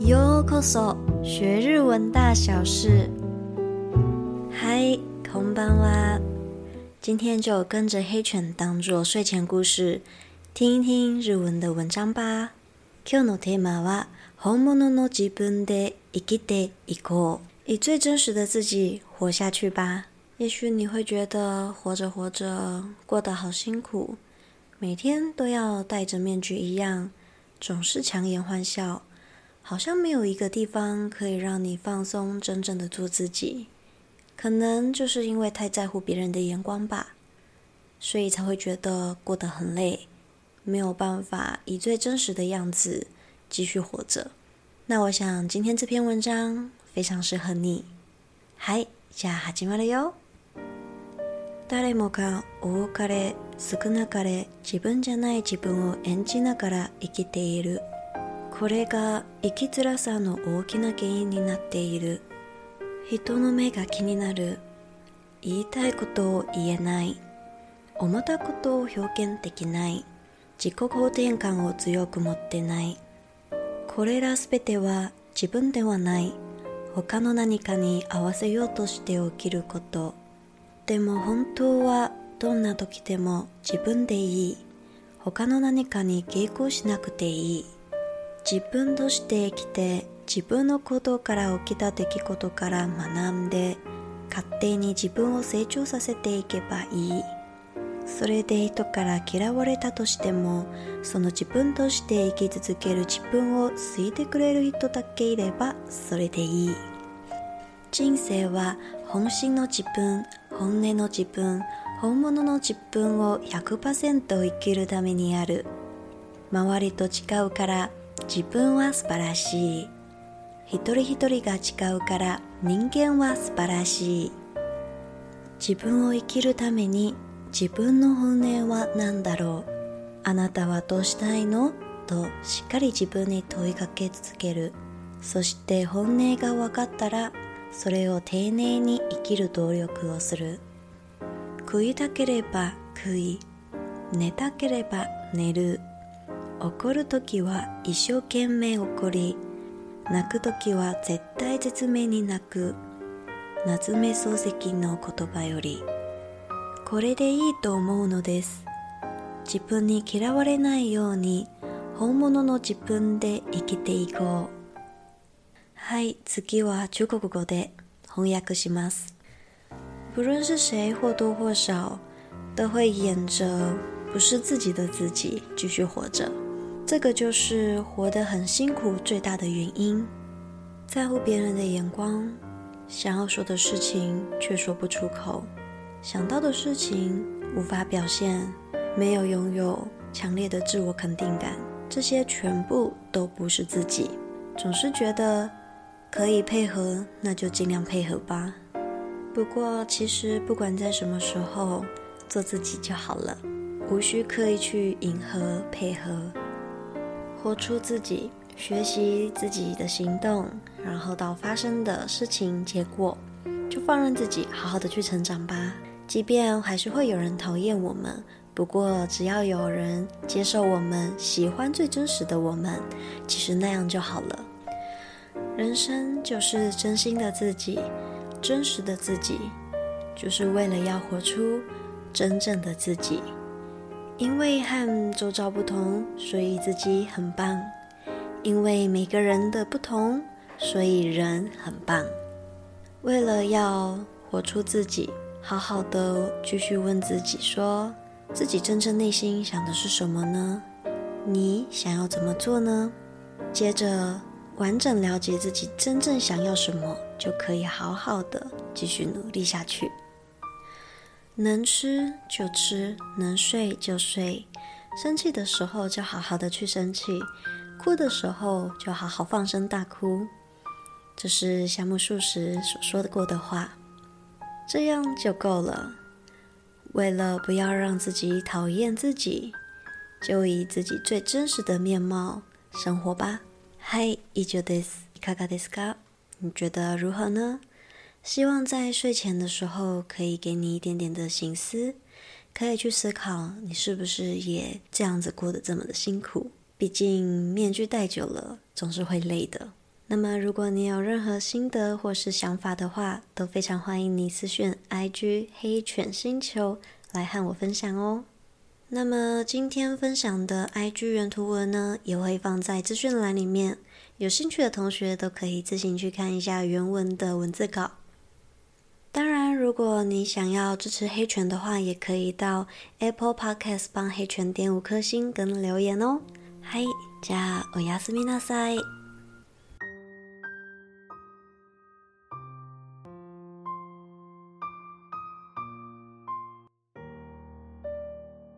Yo koso，学日文大小事。Hi，同伴哇，今天就跟着黑犬当做睡前故事，听一听日文的文章吧。今日のテーマは、物のの基本で、生きで生き。以最真实的自己活下去吧。也许你会觉得活着活着过得好辛苦，每天都要戴着面具一样，总是强颜欢笑。好像没有一个地方可以让你放松，真正的做自己。可能就是因为太在乎别人的眼光吧，所以才会觉得过得很累，没有办法以最真实的样子继续活着。那我想今天这篇文章非常适合你。嗨，加哈吉马了哟。だれもが我から少なから自分じゃない自分を演じながら生きている。これが生きづらさの大きな原因になっている人の目が気になる言いたいことを言えない思たことを表現できない自己肯定感を強く持ってないこれらすべては自分ではない他の何かに合わせようとして起きることでも本当はどんな時でも自分でいい他の何かに傾向しなくていい自分として生きて自分のことから起きた出来事から学んで勝手に自分を成長させていけばいいそれで人から嫌われたとしてもその自分として生き続ける自分を好いてくれる人だけいればそれでいい人生は本心の自分本音の自分本物の自分を100%生きるためにある周りと違うから自分は素晴らしい一人一人が違うから人間は素晴らしい自分を生きるために自分の本音は何だろうあなたはどうしたいのとしっかり自分に問いかけ続けるそして本音が分かったらそれを丁寧に生きる努力をする食いたければ食い寝たければ寝る怒る時は一生懸命怒り泣く時は絶対絶命に泣く夏目漱石の言葉よりこれでいいと思うのです自分に嫌われないように本物の自分で生きていこうはい次は中国語で翻訳します不论是谁或多或少都会演着不是自己的自己继续活着。这个就是活得很辛苦最大的原因，在乎别人的眼光，想要说的事情却说不出口，想到的事情无法表现，没有拥有强烈的自我肯定感，这些全部都不是自己。总是觉得可以配合，那就尽量配合吧。不过其实不管在什么时候，做自己就好了，无需刻意去迎合配合。活出自己，学习自己的行动，然后到发生的事情结果，就放任自己好好的去成长吧。即便还是会有人讨厌我们，不过只要有人接受我们，喜欢最真实的我们，其实那样就好了。人生就是真心的自己，真实的自己，就是为了要活出真正的自己。因为和周遭不同，所以自己很棒；因为每个人的不同，所以人很棒。为了要活出自己，好好的继续问自己：说自己真正内心想的是什么呢？你想要怎么做呢？接着完整了解自己真正想要什么，就可以好好的继续努力下去。能吃就吃，能睡就睡，生气的时候就好好的去生气，哭的时候就好好放声大哭。这是夏目漱石所说的过的话，这样就够了。为了不要让自己讨厌自己，就以自己最真实的面貌生活吧。嗨，i Ichida, i c h i 你觉得如何呢？希望在睡前的时候，可以给你一点点的醒思，可以去思考你是不是也这样子过得这么的辛苦。毕竟面具戴久了，总是会累的。那么，如果你有任何心得或是想法的话，都非常欢迎你私讯 I G 黑犬星球来和我分享哦。那么今天分享的 I G 原图文呢，也会放在资讯栏里面，有兴趣的同学都可以自行去看一下原文的文字稿。如果你想要支持黑拳的话，也可以到 Apple Podcast 帮黑拳点五颗星跟留言哦。じゃ加おやすみなさい。